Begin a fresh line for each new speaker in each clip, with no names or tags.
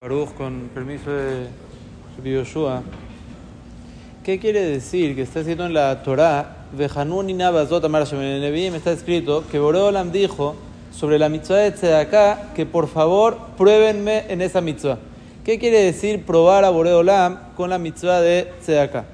Baruch, con permiso de Yoshua. ¿Qué quiere decir que está escrito en la Torah? Vejanun en el está escrito que Boreolam dijo sobre la mitzvah de Tzedaká que por favor pruébenme en esa mitzvah. ¿Qué quiere decir probar a Boreolam con la mitzvah de Tzedaká?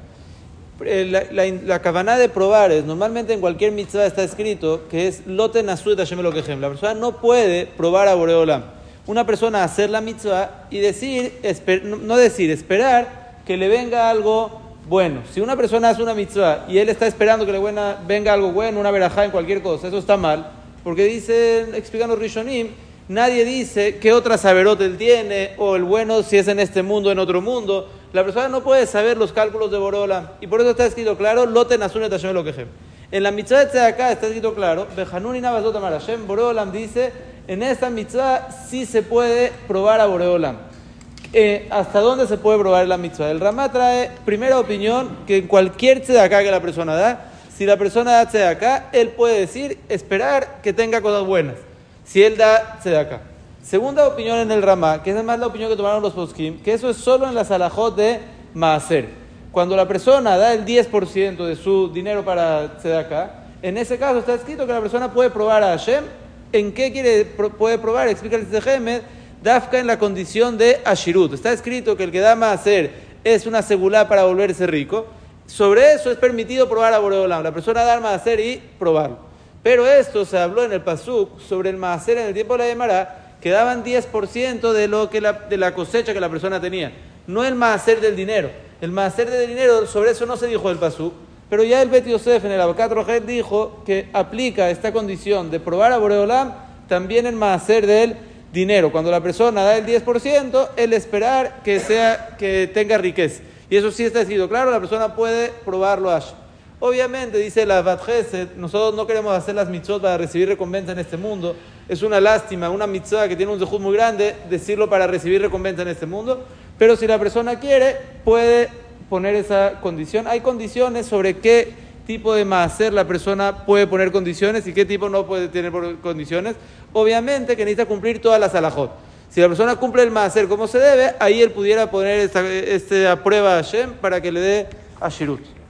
Eh, la, la, la de probar es, normalmente en cualquier mitzvah está escrito que es loten asuet Hashem La persona no puede probar a Boreolam una persona hacer la mitzvah y decir, no decir, esperar que le venga algo bueno. Si una persona hace una mitzvah y él está esperando que le venga algo bueno, una verajá en cualquier cosa, eso está mal. Porque dice, explicando Rishonim, nadie dice qué otra saberot él tiene, o el bueno si es en este mundo, en otro mundo. La persona no puede saber los cálculos de Borola. Y por eso está escrito claro, loten asunet lo En la mitzvah de acá está escrito claro, Bejanun y Nabazot Borolam dice, en esta mitzvah sí se puede probar a Boreolam. Eh, ¿Hasta dónde se puede probar la mitzvah? El Ramá trae, primera opinión, que en cualquier acá que la persona da, si la persona da acá, él puede decir, esperar que tenga cosas buenas. Si él da acá. Segunda opinión en el Ramá, que es además la opinión que tomaron los poskim, que eso es solo en la salajot de Maaser. Cuando la persona da el 10% de su dinero para acá, en ese caso está escrito que la persona puede probar a Hashem ¿En qué quiere, puede probar? Explica el Tejemed, Dafka en la condición de Ashirut. Está escrito que el que da más hacer es una segulá para volverse rico. Sobre eso es permitido probar a Boreolam. La persona dar hacer y probarlo. Pero esto se habló en el Pasuk sobre el hacer en el tiempo de la Gemara, que daban 10% de, lo que la, de la cosecha que la persona tenía. No el hacer del dinero. El hacer del dinero, sobre eso no se dijo el Pasuk. Pero ya el Bet Yosef en el Abacat Rojet dijo que aplica esta condición de probar a Boreolam también en Maaser del dinero. Cuando la persona da el 10%, el esperar que, sea, que tenga riqueza. Y eso sí está escrito claro, la persona puede probarlo a Obviamente, dice la Bat nosotros no queremos hacer las mitzvot para recibir recompensa en este mundo. Es una lástima, una mitzvah que tiene un zehut muy grande, decirlo para recibir recompensa en este mundo. Pero si la persona quiere, puede poner esa condición. Hay condiciones sobre qué tipo de maaser la persona puede poner condiciones y qué tipo no puede tener condiciones. Obviamente que necesita cumplir todas las alajot. Si la persona cumple el maaser como se debe, ahí él pudiera poner esta, esta prueba a Hashem para que le dé a Shirut.